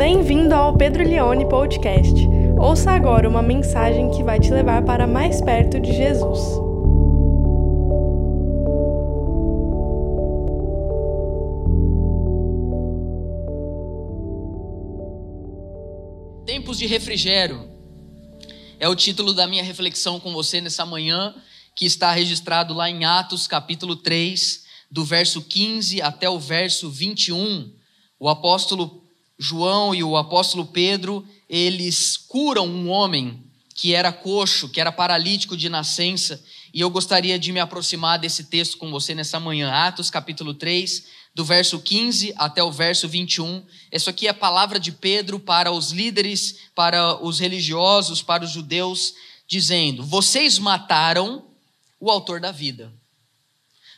Bem-vindo ao Pedro Leone Podcast. Ouça agora uma mensagem que vai te levar para mais perto de Jesus. Tempos de refrigério é o título da minha reflexão com você nessa manhã, que está registrado lá em Atos capítulo 3, do verso 15 até o verso 21. O apóstolo João e o apóstolo Pedro, eles curam um homem que era coxo, que era paralítico de nascença, e eu gostaria de me aproximar desse texto com você nessa manhã, Atos capítulo 3, do verso 15 até o verso 21. Isso aqui é a palavra de Pedro para os líderes, para os religiosos, para os judeus, dizendo: Vocês mataram o autor da vida.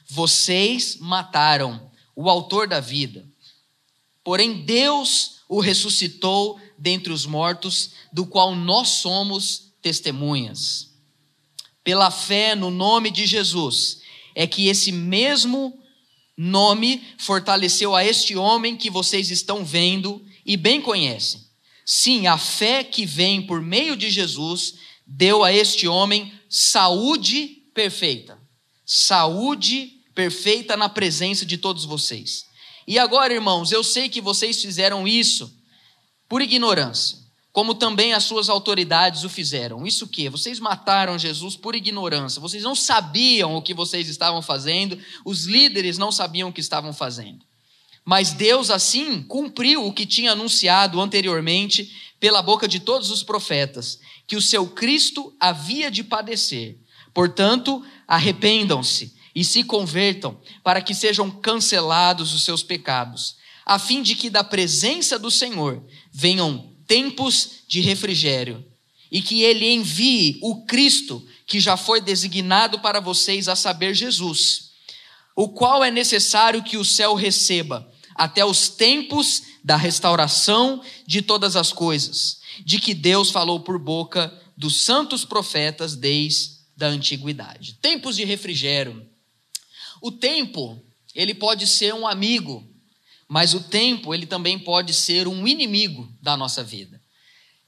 Vocês mataram o autor da vida. Porém, Deus o ressuscitou dentre os mortos, do qual nós somos testemunhas. Pela fé no nome de Jesus, é que esse mesmo nome fortaleceu a este homem que vocês estão vendo e bem conhecem. Sim, a fé que vem por meio de Jesus deu a este homem saúde perfeita. Saúde perfeita na presença de todos vocês. E agora, irmãos, eu sei que vocês fizeram isso por ignorância, como também as suas autoridades o fizeram. Isso que? Vocês mataram Jesus por ignorância. Vocês não sabiam o que vocês estavam fazendo, os líderes não sabiam o que estavam fazendo. Mas Deus, assim, cumpriu o que tinha anunciado anteriormente pela boca de todos os profetas, que o seu Cristo havia de padecer. Portanto, arrependam-se e se convertam, para que sejam cancelados os seus pecados, a fim de que da presença do Senhor venham tempos de refrigério, e que ele envie o Cristo que já foi designado para vocês, a saber, Jesus, o qual é necessário que o céu receba até os tempos da restauração de todas as coisas, de que Deus falou por boca dos santos profetas desde a antiguidade. Tempos de refrigério o tempo, ele pode ser um amigo, mas o tempo, ele também pode ser um inimigo da nossa vida.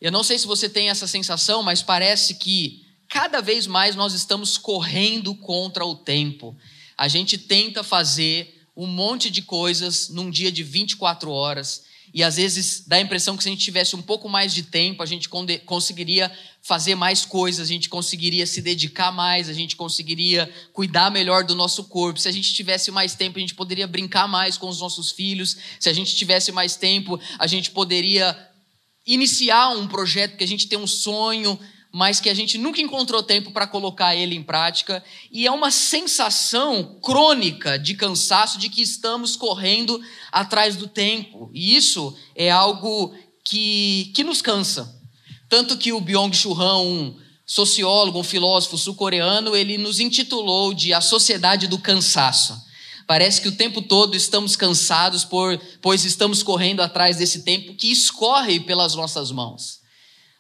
Eu não sei se você tem essa sensação, mas parece que cada vez mais nós estamos correndo contra o tempo. A gente tenta fazer um monte de coisas num dia de 24 horas e às vezes dá a impressão que se a gente tivesse um pouco mais de tempo, a gente conseguiria fazer mais coisas, a gente conseguiria se dedicar mais, a gente conseguiria cuidar melhor do nosso corpo. Se a gente tivesse mais tempo, a gente poderia brincar mais com os nossos filhos. Se a gente tivesse mais tempo, a gente poderia iniciar um projeto que a gente tem um sonho, mas que a gente nunca encontrou tempo para colocar ele em prática, e é uma sensação crônica de cansaço de que estamos correndo atrás do tempo, e isso é algo que, que nos cansa. Tanto que o Byung-Chul Han, um sociólogo, um filósofo sul-coreano, ele nos intitulou de A Sociedade do Cansaço. Parece que o tempo todo estamos cansados, por, pois estamos correndo atrás desse tempo que escorre pelas nossas mãos.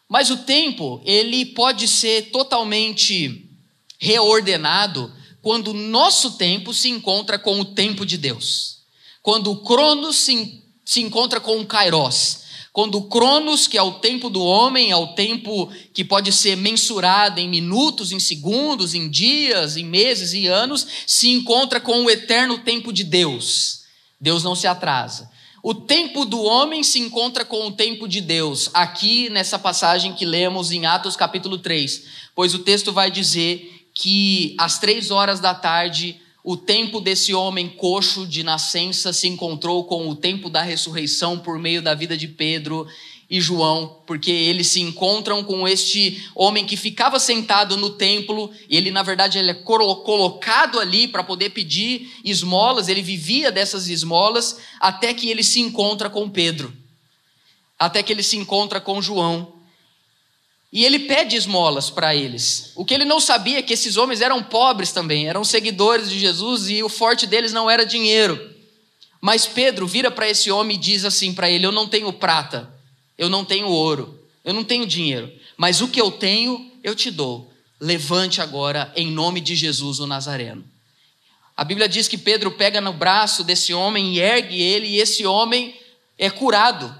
Mas o tempo, ele pode ser totalmente reordenado quando o nosso tempo se encontra com o tempo de Deus. Quando o Cronos se, se encontra com o Kairos. Quando o Cronos, que é o tempo do homem, é o tempo que pode ser mensurado em minutos, em segundos, em dias, em meses e anos, se encontra com o eterno tempo de Deus. Deus não se atrasa. O tempo do homem se encontra com o tempo de Deus, aqui nessa passagem que lemos em Atos capítulo 3, pois o texto vai dizer que às três horas da tarde, o tempo desse homem coxo de nascença se encontrou com o tempo da ressurreição por meio da vida de Pedro e João, porque eles se encontram com este homem que ficava sentado no templo, e ele, na verdade, ele é colocado ali para poder pedir esmolas, ele vivia dessas esmolas, até que ele se encontra com Pedro, até que ele se encontra com João. E ele pede esmolas para eles. O que ele não sabia é que esses homens eram pobres também, eram seguidores de Jesus e o forte deles não era dinheiro. Mas Pedro vira para esse homem e diz assim para ele: Eu não tenho prata, eu não tenho ouro, eu não tenho dinheiro, mas o que eu tenho, eu te dou. Levante agora em nome de Jesus o Nazareno. A Bíblia diz que Pedro pega no braço desse homem e ergue ele, e esse homem é curado.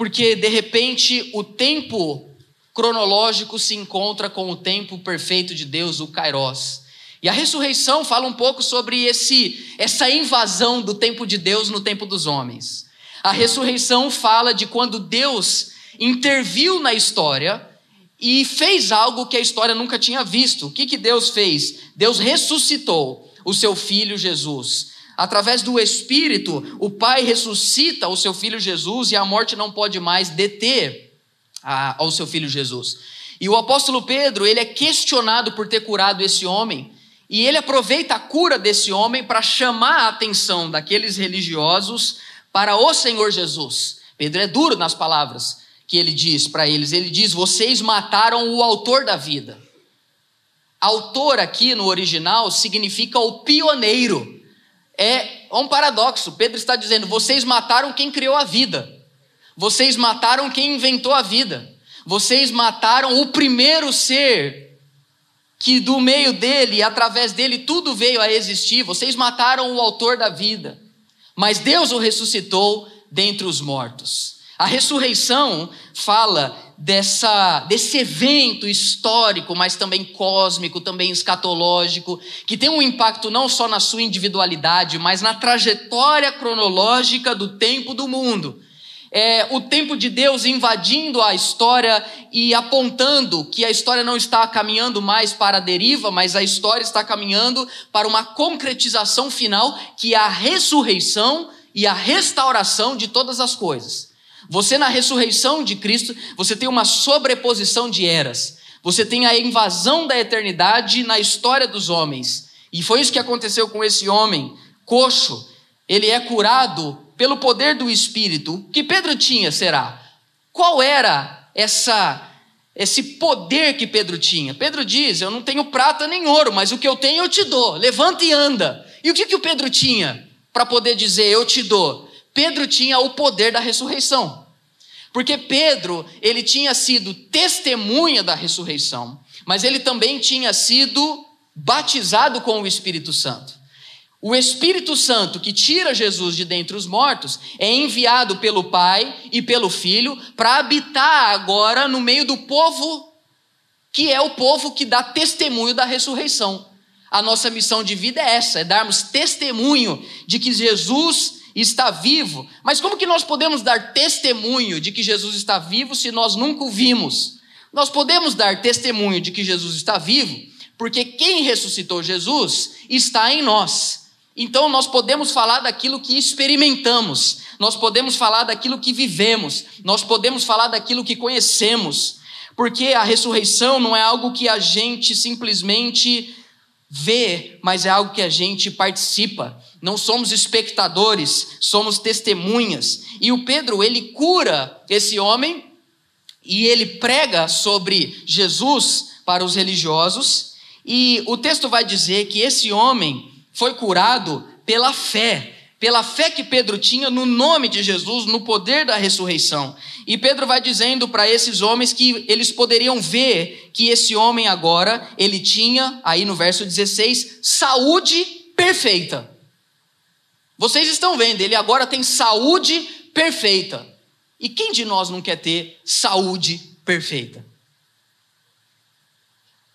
porque de repente o tempo cronológico se encontra com o tempo perfeito de Deus, o Kairos. E a ressurreição fala um pouco sobre esse essa invasão do tempo de Deus no tempo dos homens. A ressurreição fala de quando Deus interviu na história e fez algo que a história nunca tinha visto. O que, que Deus fez? Deus ressuscitou o seu filho Jesus. Através do Espírito, o Pai ressuscita o seu filho Jesus e a morte não pode mais deter a, ao seu filho Jesus. E o apóstolo Pedro, ele é questionado por ter curado esse homem, e ele aproveita a cura desse homem para chamar a atenção daqueles religiosos para o Senhor Jesus. Pedro é duro nas palavras que ele diz para eles. Ele diz: Vocês mataram o autor da vida. Autor aqui no original significa o pioneiro. É um paradoxo. Pedro está dizendo: Vocês mataram quem criou a vida. Vocês mataram quem inventou a vida. Vocês mataram o primeiro ser que do meio dele, através dele, tudo veio a existir. Vocês mataram o autor da vida mas Deus o ressuscitou dentre os mortos. A ressurreição fala dessa, desse evento histórico, mas também cósmico, também escatológico, que tem um impacto não só na sua individualidade, mas na trajetória cronológica do tempo do mundo é, o tempo de Deus invadindo a história e apontando que a história não está caminhando mais para a deriva, mas a história está caminhando para uma concretização final, que é a ressurreição e a restauração de todas as coisas. Você, na ressurreição de Cristo, você tem uma sobreposição de eras. Você tem a invasão da eternidade na história dos homens. E foi isso que aconteceu com esse homem coxo. Ele é curado pelo poder do Espírito. O que Pedro tinha, será? Qual era essa esse poder que Pedro tinha? Pedro diz: Eu não tenho prata nem ouro, mas o que eu tenho eu te dou. Levanta e anda. E o que, que o Pedro tinha para poder dizer eu te dou? Pedro tinha o poder da ressurreição. Porque Pedro, ele tinha sido testemunha da ressurreição, mas ele também tinha sido batizado com o Espírito Santo. O Espírito Santo que tira Jesus de dentre os mortos é enviado pelo Pai e pelo Filho para habitar agora no meio do povo que é o povo que dá testemunho da ressurreição. A nossa missão de vida é essa, é darmos testemunho de que Jesus está vivo. Mas como que nós podemos dar testemunho de que Jesus está vivo se nós nunca o vimos? Nós podemos dar testemunho de que Jesus está vivo, porque quem ressuscitou Jesus está em nós. Então nós podemos falar daquilo que experimentamos, nós podemos falar daquilo que vivemos, nós podemos falar daquilo que conhecemos, porque a ressurreição não é algo que a gente simplesmente vê, mas é algo que a gente participa. Não somos espectadores, somos testemunhas. E o Pedro, ele cura esse homem e ele prega sobre Jesus para os religiosos, e o texto vai dizer que esse homem foi curado pela fé, pela fé que Pedro tinha no nome de Jesus, no poder da ressurreição. E Pedro vai dizendo para esses homens que eles poderiam ver que esse homem agora, ele tinha, aí no verso 16, saúde perfeita. Vocês estão vendo, ele agora tem saúde perfeita. E quem de nós não quer ter saúde perfeita?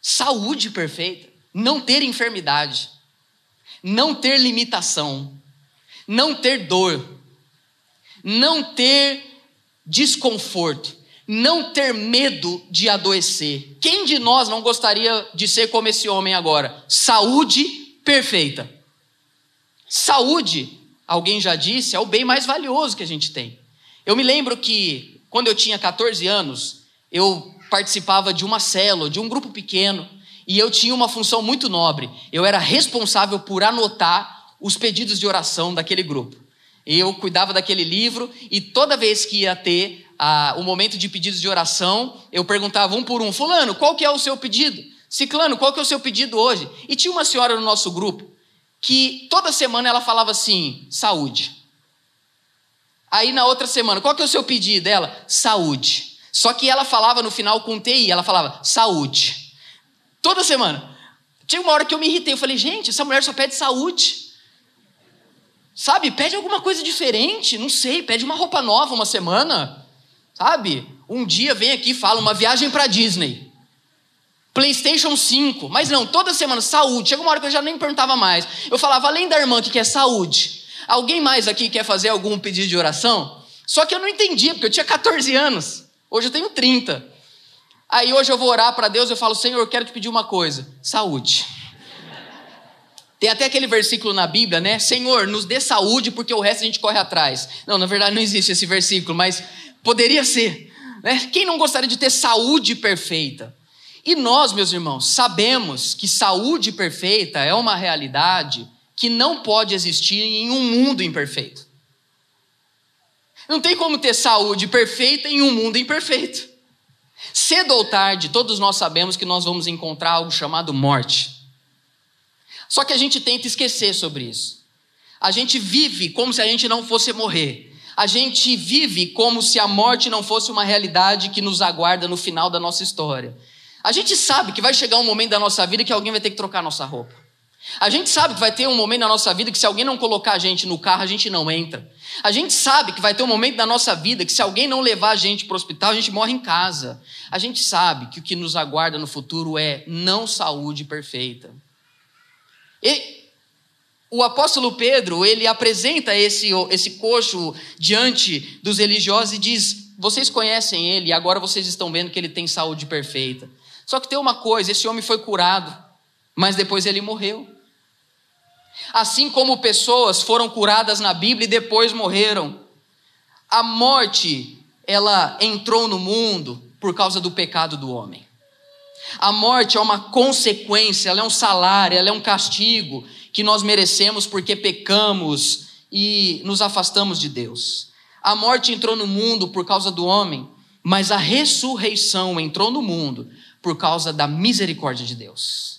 Saúde perfeita, não ter enfermidade não ter limitação, não ter dor, não ter desconforto, não ter medo de adoecer. Quem de nós não gostaria de ser como esse homem agora? Saúde perfeita. Saúde, alguém já disse, é o bem mais valioso que a gente tem. Eu me lembro que quando eu tinha 14 anos, eu participava de uma célula, de um grupo pequeno, e eu tinha uma função muito nobre. Eu era responsável por anotar os pedidos de oração daquele grupo. Eu cuidava daquele livro e toda vez que ia ter ah, o momento de pedidos de oração, eu perguntava um por um: Fulano, qual que é o seu pedido? Ciclano, qual que é o seu pedido hoje? E tinha uma senhora no nosso grupo que toda semana ela falava assim: saúde. Aí na outra semana, qual que é o seu pedido dela? Saúde. Só que ela falava no final com TI, ela falava saúde. Toda semana. Tinha uma hora que eu me irritei. Eu falei, gente, essa mulher só pede saúde. Sabe, pede alguma coisa diferente, não sei, pede uma roupa nova uma semana. sabe? Um dia vem aqui e fala uma viagem para Disney. PlayStation 5. Mas não, toda semana, saúde. Chega uma hora que eu já nem perguntava mais. Eu falava, além da irmã que quer saúde, alguém mais aqui quer fazer algum pedido de oração? Só que eu não entendia, porque eu tinha 14 anos. Hoje eu tenho 30. Aí hoje eu vou orar para Deus e eu falo, Senhor, eu quero te pedir uma coisa: saúde. Tem até aquele versículo na Bíblia, né? Senhor, nos dê saúde porque o resto a gente corre atrás. Não, na verdade não existe esse versículo, mas poderia ser. Né? Quem não gostaria de ter saúde perfeita? E nós, meus irmãos, sabemos que saúde perfeita é uma realidade que não pode existir em um mundo imperfeito. Não tem como ter saúde perfeita em um mundo imperfeito. Cedo ou tarde, todos nós sabemos que nós vamos encontrar algo chamado morte. Só que a gente tenta esquecer sobre isso. A gente vive como se a gente não fosse morrer. A gente vive como se a morte não fosse uma realidade que nos aguarda no final da nossa história. A gente sabe que vai chegar um momento da nossa vida que alguém vai ter que trocar nossa roupa. A gente sabe que vai ter um momento na nossa vida que se alguém não colocar a gente no carro, a gente não entra. A gente sabe que vai ter um momento da nossa vida que se alguém não levar a gente para o hospital, a gente morre em casa. A gente sabe que o que nos aguarda no futuro é não saúde perfeita. E o apóstolo Pedro, ele apresenta esse, esse coxo diante dos religiosos e diz: Vocês conhecem ele, agora vocês estão vendo que ele tem saúde perfeita. Só que tem uma coisa: esse homem foi curado, mas depois ele morreu. Assim como pessoas foram curadas na Bíblia e depois morreram. A morte, ela entrou no mundo por causa do pecado do homem. A morte é uma consequência, ela é um salário, ela é um castigo que nós merecemos porque pecamos e nos afastamos de Deus. A morte entrou no mundo por causa do homem, mas a ressurreição entrou no mundo por causa da misericórdia de Deus.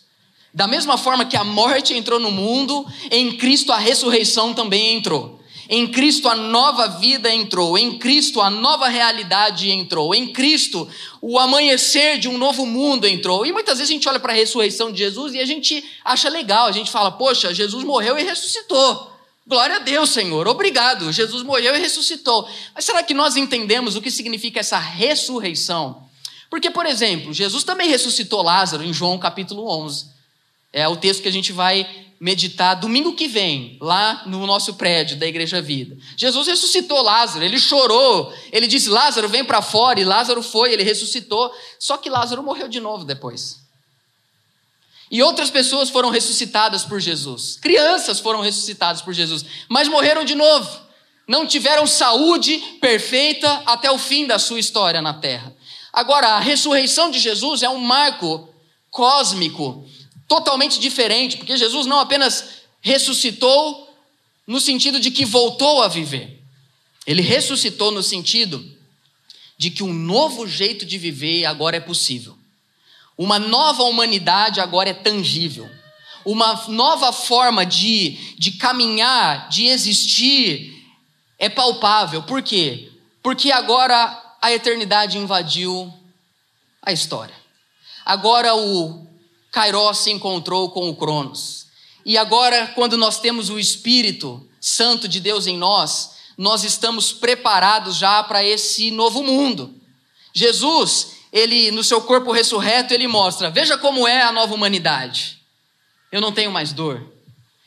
Da mesma forma que a morte entrou no mundo, em Cristo a ressurreição também entrou. Em Cristo a nova vida entrou, em Cristo a nova realidade entrou, em Cristo o amanhecer de um novo mundo entrou. E muitas vezes a gente olha para a ressurreição de Jesus e a gente acha legal, a gente fala, poxa, Jesus morreu e ressuscitou. Glória a Deus, Senhor, obrigado. Jesus morreu e ressuscitou. Mas será que nós entendemos o que significa essa ressurreição? Porque, por exemplo, Jesus também ressuscitou Lázaro em João capítulo 11. É o texto que a gente vai meditar domingo que vem, lá no nosso prédio da Igreja Vida. Jesus ressuscitou Lázaro, ele chorou, ele disse: Lázaro, vem para fora, e Lázaro foi, ele ressuscitou. Só que Lázaro morreu de novo depois. E outras pessoas foram ressuscitadas por Jesus, crianças foram ressuscitadas por Jesus, mas morreram de novo. Não tiveram saúde perfeita até o fim da sua história na terra. Agora, a ressurreição de Jesus é um marco cósmico totalmente diferente, porque Jesus não apenas ressuscitou no sentido de que voltou a viver, ele ressuscitou no sentido de que um novo jeito de viver agora é possível. Uma nova humanidade agora é tangível. Uma nova forma de, de caminhar, de existir, é palpável. Por quê? Porque agora a eternidade invadiu a história. Agora o Kairos se encontrou com o Cronos. E agora, quando nós temos o Espírito Santo de Deus em nós, nós estamos preparados já para esse novo mundo. Jesus, ele no seu corpo ressurreto, ele mostra: veja como é a nova humanidade. Eu não tenho mais dor,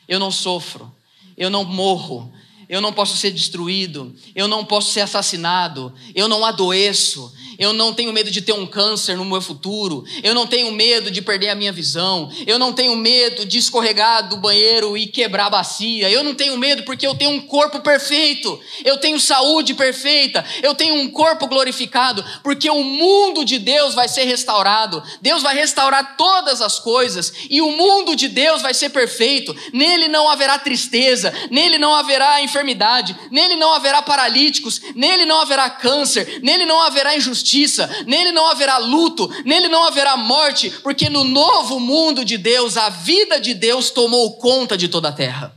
eu não sofro, eu não morro, eu não posso ser destruído, eu não posso ser assassinado, eu não adoeço, eu não tenho medo de ter um câncer no meu futuro, eu não tenho medo de perder a minha visão, eu não tenho medo de escorregar do banheiro e quebrar a bacia, eu não tenho medo porque eu tenho um corpo perfeito, eu tenho saúde perfeita, eu tenho um corpo glorificado, porque o mundo de Deus vai ser restaurado, Deus vai restaurar todas as coisas e o mundo de Deus vai ser perfeito, nele não haverá tristeza, nele não haverá enfermidade, nele não haverá paralíticos, nele não haverá câncer, nele não haverá injustiça justiça, nele não haverá luto, nele não haverá morte, porque no novo mundo de Deus, a vida de Deus tomou conta de toda a terra.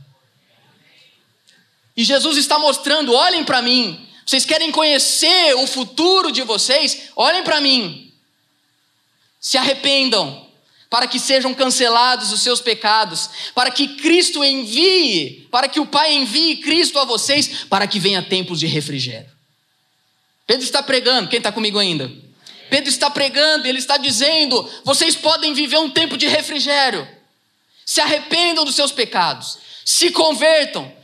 E Jesus está mostrando: olhem para mim, vocês querem conhecer o futuro de vocês? Olhem para mim, se arrependam, para que sejam cancelados os seus pecados, para que Cristo envie, para que o Pai envie Cristo a vocês, para que venha tempos de refrigério. Pedro está pregando, quem está comigo ainda? Pedro está pregando, ele está dizendo: vocês podem viver um tempo de refrigério. Se arrependam dos seus pecados, se convertam,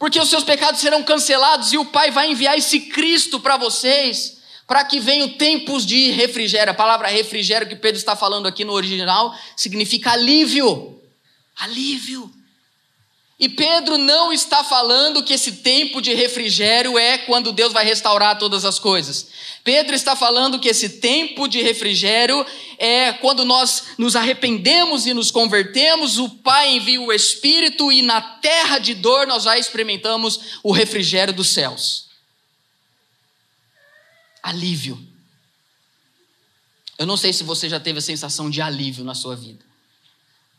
porque os seus pecados serão cancelados e o Pai vai enviar esse Cristo para vocês, para que venham tempos de refrigério. A palavra refrigério que Pedro está falando aqui no original significa alívio. Alívio. E Pedro não está falando que esse tempo de refrigério é quando Deus vai restaurar todas as coisas. Pedro está falando que esse tempo de refrigério é quando nós nos arrependemos e nos convertemos, o Pai envia o Espírito e na terra de dor nós já experimentamos o refrigério dos céus. Alívio. Eu não sei se você já teve a sensação de alívio na sua vida.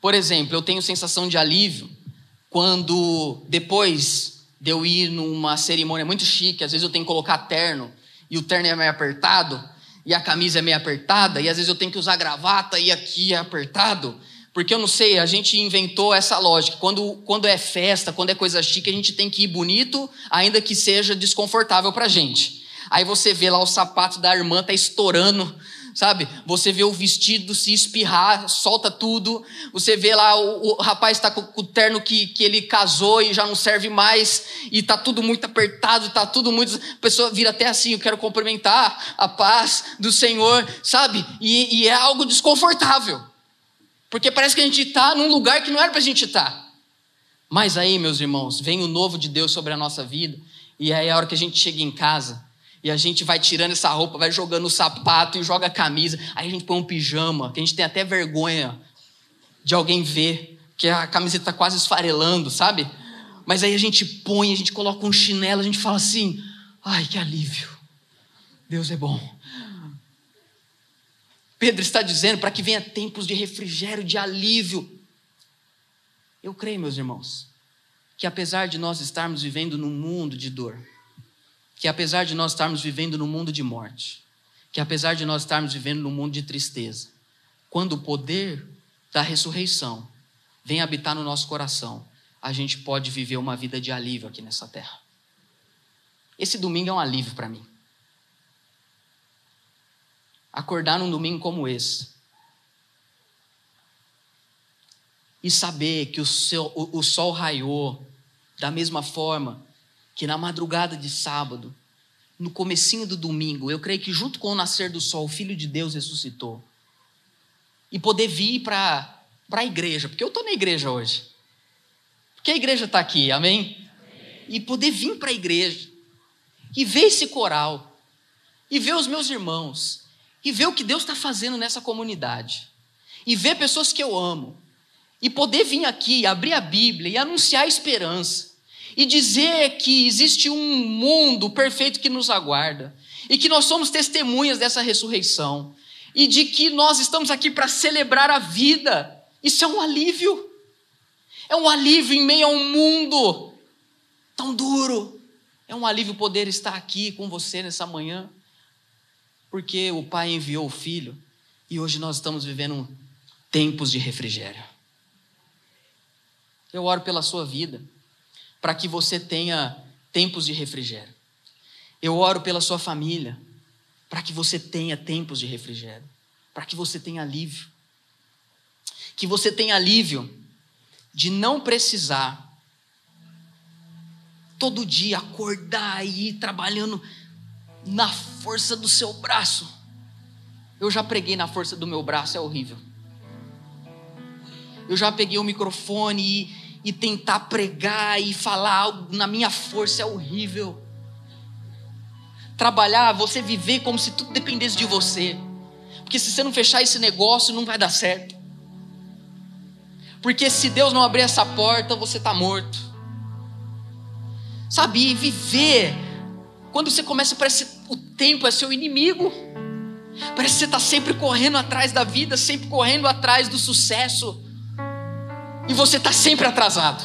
Por exemplo, eu tenho sensação de alívio quando depois de eu ir numa cerimônia muito chique, às vezes eu tenho que colocar terno, e o terno é meio apertado, e a camisa é meio apertada, e às vezes eu tenho que usar gravata e aqui é apertado. Porque eu não sei, a gente inventou essa lógica. Quando, quando é festa, quando é coisa chique, a gente tem que ir bonito, ainda que seja desconfortável pra gente. Aí você vê lá o sapato da irmã tá estourando sabe? Você vê o vestido se espirrar, solta tudo. Você vê lá o, o rapaz está com, com, o terno que, que ele casou e já não serve mais, e está tudo muito apertado, está tudo muito. A pessoa vira até assim: eu quero cumprimentar a paz do Senhor, sabe? E, e é algo desconfortável, porque parece que a gente está num lugar que não era para a gente estar. Tá. Mas aí, meus irmãos, vem o novo de Deus sobre a nossa vida, e aí a hora que a gente chega em casa, e a gente vai tirando essa roupa, vai jogando o sapato e joga a camisa. Aí a gente põe um pijama, que a gente tem até vergonha de alguém ver, que a camiseta está quase esfarelando, sabe? Mas aí a gente põe, a gente coloca um chinelo, a gente fala assim: ai, que alívio. Deus é bom. Pedro está dizendo para que venha tempos de refrigério, de alívio. Eu creio, meus irmãos, que apesar de nós estarmos vivendo num mundo de dor, que apesar de nós estarmos vivendo num mundo de morte, que apesar de nós estarmos vivendo num mundo de tristeza, quando o poder da ressurreição vem habitar no nosso coração, a gente pode viver uma vida de alívio aqui nessa terra. Esse domingo é um alívio para mim. Acordar num domingo como esse e saber que o, seu, o, o sol raiou da mesma forma que na madrugada de sábado, no comecinho do domingo, eu creio que junto com o nascer do sol, o Filho de Deus ressuscitou. E poder vir para a igreja, porque eu estou na igreja hoje. Porque a igreja está aqui, amém? amém? E poder vir para a igreja e ver esse coral, e ver os meus irmãos, e ver o que Deus está fazendo nessa comunidade, e ver pessoas que eu amo, e poder vir aqui, abrir a Bíblia e anunciar a esperança e dizer que existe um mundo perfeito que nos aguarda e que nós somos testemunhas dessa ressurreição e de que nós estamos aqui para celebrar a vida. Isso é um alívio. É um alívio em meio a um mundo tão duro. É um alívio poder estar aqui com você nessa manhã, porque o Pai enviou o Filho e hoje nós estamos vivendo tempos de refrigério. Eu oro pela sua vida para que você tenha tempos de refrigério. Eu oro pela sua família, para que você tenha tempos de refrigério, para que você tenha alívio. Que você tenha alívio de não precisar todo dia acordar e ir trabalhando na força do seu braço. Eu já preguei na força do meu braço, é horrível. Eu já peguei o microfone e e tentar pregar e falar algo na minha força é horrível. Trabalhar, você viver como se tudo dependesse de você. Porque se você não fechar esse negócio, não vai dar certo. Porque se Deus não abrir essa porta, você está morto. Sabe, viver, quando você começa, parece o tempo é seu inimigo. Parece que você está sempre correndo atrás da vida, sempre correndo atrás do sucesso e você está sempre atrasado.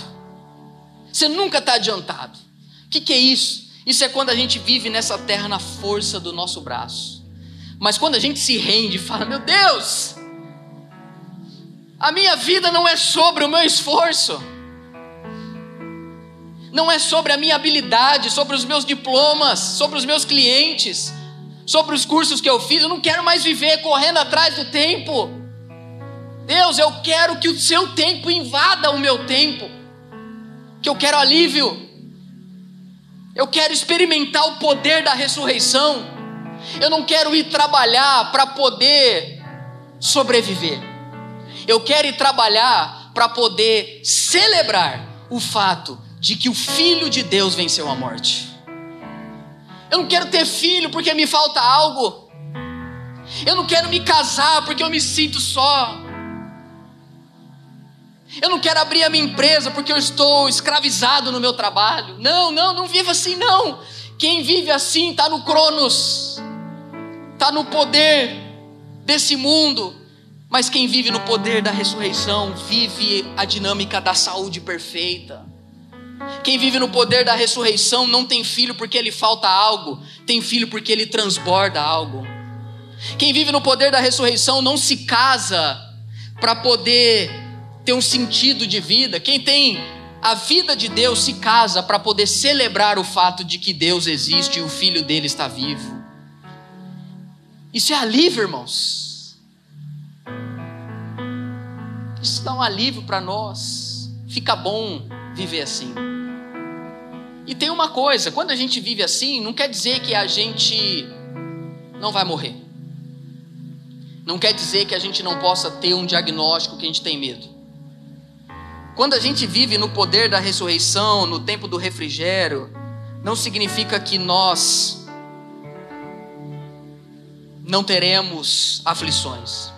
Você nunca está adiantado. O que, que é isso? Isso é quando a gente vive nessa terra na força do nosso braço. Mas quando a gente se rende e fala: Meu Deus, a minha vida não é sobre o meu esforço. não é sobre a minha habilidade, sobre os meus diplomas, sobre os meus clientes, sobre os cursos que eu fiz. Eu não quero mais viver correndo atrás do tempo. Deus, eu quero que o seu tempo invada o meu tempo, que eu quero alívio, eu quero experimentar o poder da ressurreição, eu não quero ir trabalhar para poder sobreviver, eu quero ir trabalhar para poder celebrar o fato de que o Filho de Deus venceu a morte. Eu não quero ter filho porque me falta algo. Eu não quero me casar porque eu me sinto só. Eu não quero abrir a minha empresa porque eu estou escravizado no meu trabalho. Não, não, não viva assim, não. Quem vive assim está no Cronos, está no poder desse mundo. Mas quem vive no poder da ressurreição vive a dinâmica da saúde perfeita. Quem vive no poder da ressurreição não tem filho porque lhe falta algo, tem filho porque ele transborda algo. Quem vive no poder da ressurreição não se casa para poder ter um sentido de vida. Quem tem a vida de Deus se casa para poder celebrar o fato de que Deus existe e o filho dele está vivo. Isso é alívio, irmãos. Isso dá um alívio para nós. Fica bom viver assim. E tem uma coisa, quando a gente vive assim, não quer dizer que a gente não vai morrer. Não quer dizer que a gente não possa ter um diagnóstico que a gente tem medo. Quando a gente vive no poder da ressurreição, no tempo do refrigério, não significa que nós não teremos aflições.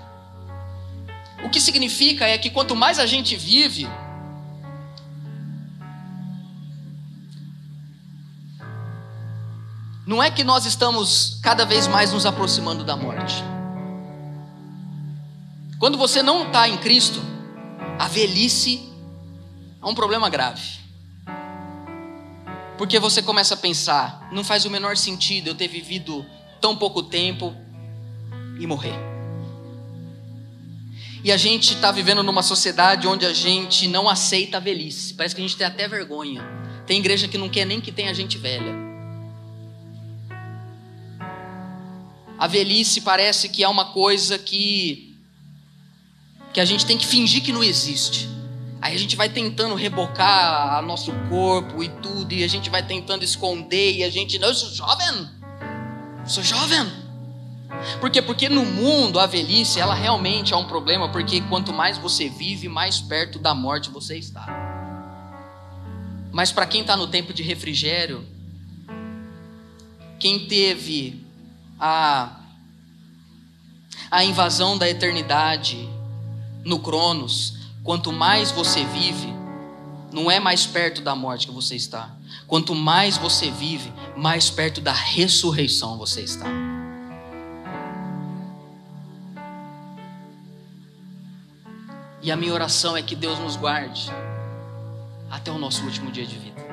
O que significa é que quanto mais a gente vive, não é que nós estamos cada vez mais nos aproximando da morte. Quando você não está em Cristo, a velhice é um problema grave. Porque você começa a pensar, não faz o menor sentido eu ter vivido tão pouco tempo e morrer. E a gente está vivendo numa sociedade onde a gente não aceita a velhice. Parece que a gente tem até vergonha. Tem igreja que não quer nem que tenha gente velha. A velhice parece que é uma coisa que que a gente tem que fingir que não existe. Aí a gente vai tentando rebocar nosso corpo e tudo, e a gente vai tentando esconder, e a gente, não, eu sou jovem, sou jovem. Por quê? Porque no mundo a velhice, ela realmente é um problema, porque quanto mais você vive, mais perto da morte você está. Mas para quem está no tempo de refrigério, quem teve a, a invasão da eternidade no Cronos, quanto mais você vive, não é mais perto da morte que você está. Quanto mais você vive, mais perto da ressurreição você está. E a minha oração é que Deus nos guarde até o nosso último dia de vida.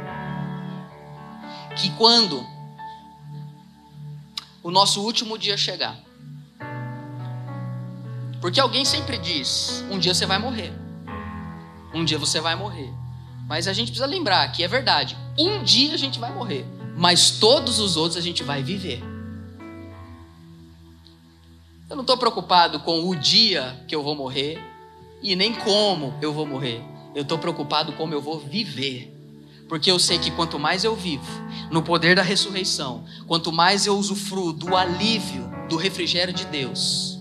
Que quando o nosso último dia chegar. Porque alguém sempre diz: um dia você vai morrer. Um dia você vai morrer. Mas a gente precisa lembrar que é verdade. Um dia a gente vai morrer. Mas todos os outros a gente vai viver. Eu não estou preocupado com o dia que eu vou morrer e nem como eu vou morrer. Eu estou preocupado como eu vou viver porque eu sei que quanto mais eu vivo no poder da ressurreição, quanto mais eu usufruo do alívio, do refrigério de Deus,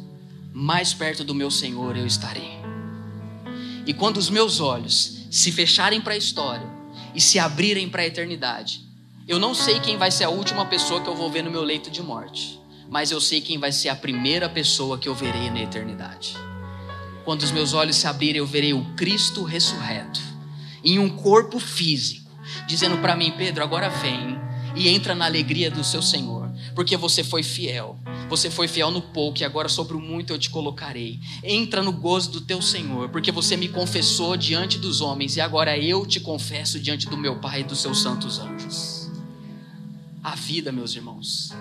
mais perto do meu Senhor eu estarei. E quando os meus olhos se fecharem para a história e se abrirem para a eternidade, eu não sei quem vai ser a última pessoa que eu vou ver no meu leito de morte, mas eu sei quem vai ser a primeira pessoa que eu verei na eternidade. Quando os meus olhos se abrirem, eu verei o Cristo ressurreto em um corpo físico dizendo para mim: Pedro, agora vem e entra na alegria do seu Senhor, porque você foi fiel. Você foi fiel no pouco e agora sobre o muito eu te colocarei. Entra no gozo do teu Senhor, porque você me confessou diante dos homens e agora eu te confesso diante do meu Pai e dos seus santos anjos. A vida, meus irmãos,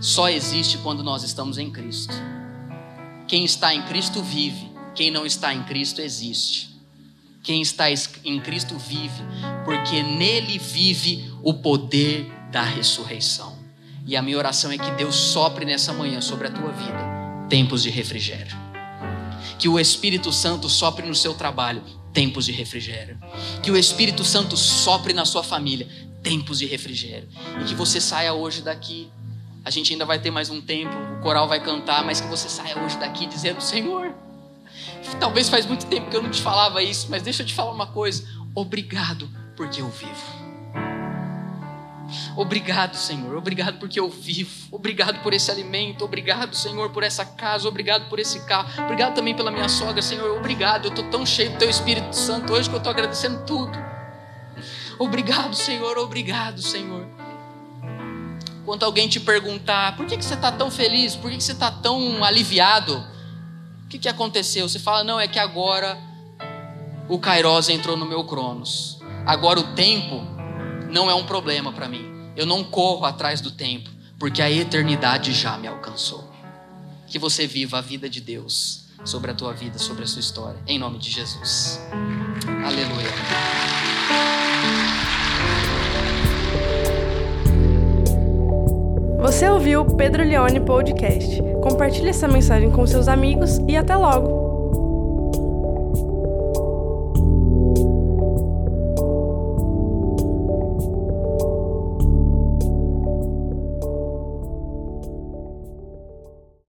só existe quando nós estamos em Cristo. Quem está em Cristo vive, quem não está em Cristo existe. Quem está em Cristo vive, porque nele vive o poder da ressurreição. E a minha oração é que Deus sopre nessa manhã sobre a tua vida tempos de refrigério. Que o Espírito Santo sopre no seu trabalho tempos de refrigério. Que o Espírito Santo sopre na sua família tempos de refrigério. E que você saia hoje daqui. A gente ainda vai ter mais um tempo, o coral vai cantar, mas que você saia hoje daqui dizendo: Senhor, talvez faz muito tempo que eu não te falava isso, mas deixa eu te falar uma coisa. Obrigado porque eu vivo. Obrigado, Senhor. Obrigado porque eu vivo. Obrigado por esse alimento. Obrigado, Senhor, por essa casa. Obrigado por esse carro. Obrigado também pela minha sogra, Senhor. Obrigado. Eu estou tão cheio do Teu Espírito Santo hoje que eu estou agradecendo tudo. Obrigado, Senhor. Obrigado, Senhor. Quando alguém te perguntar por que, que você está tão feliz, por que, que você está tão aliviado, o que, que aconteceu? Você fala, não, é que agora o Kairos entrou no meu Cronos. Agora o tempo não é um problema para mim. Eu não corro atrás do tempo, porque a eternidade já me alcançou. Que você viva a vida de Deus sobre a tua vida, sobre a sua história, em nome de Jesus. Aleluia. Você ouviu o Pedro Leone Podcast. Compartilhe essa mensagem com seus amigos e até logo!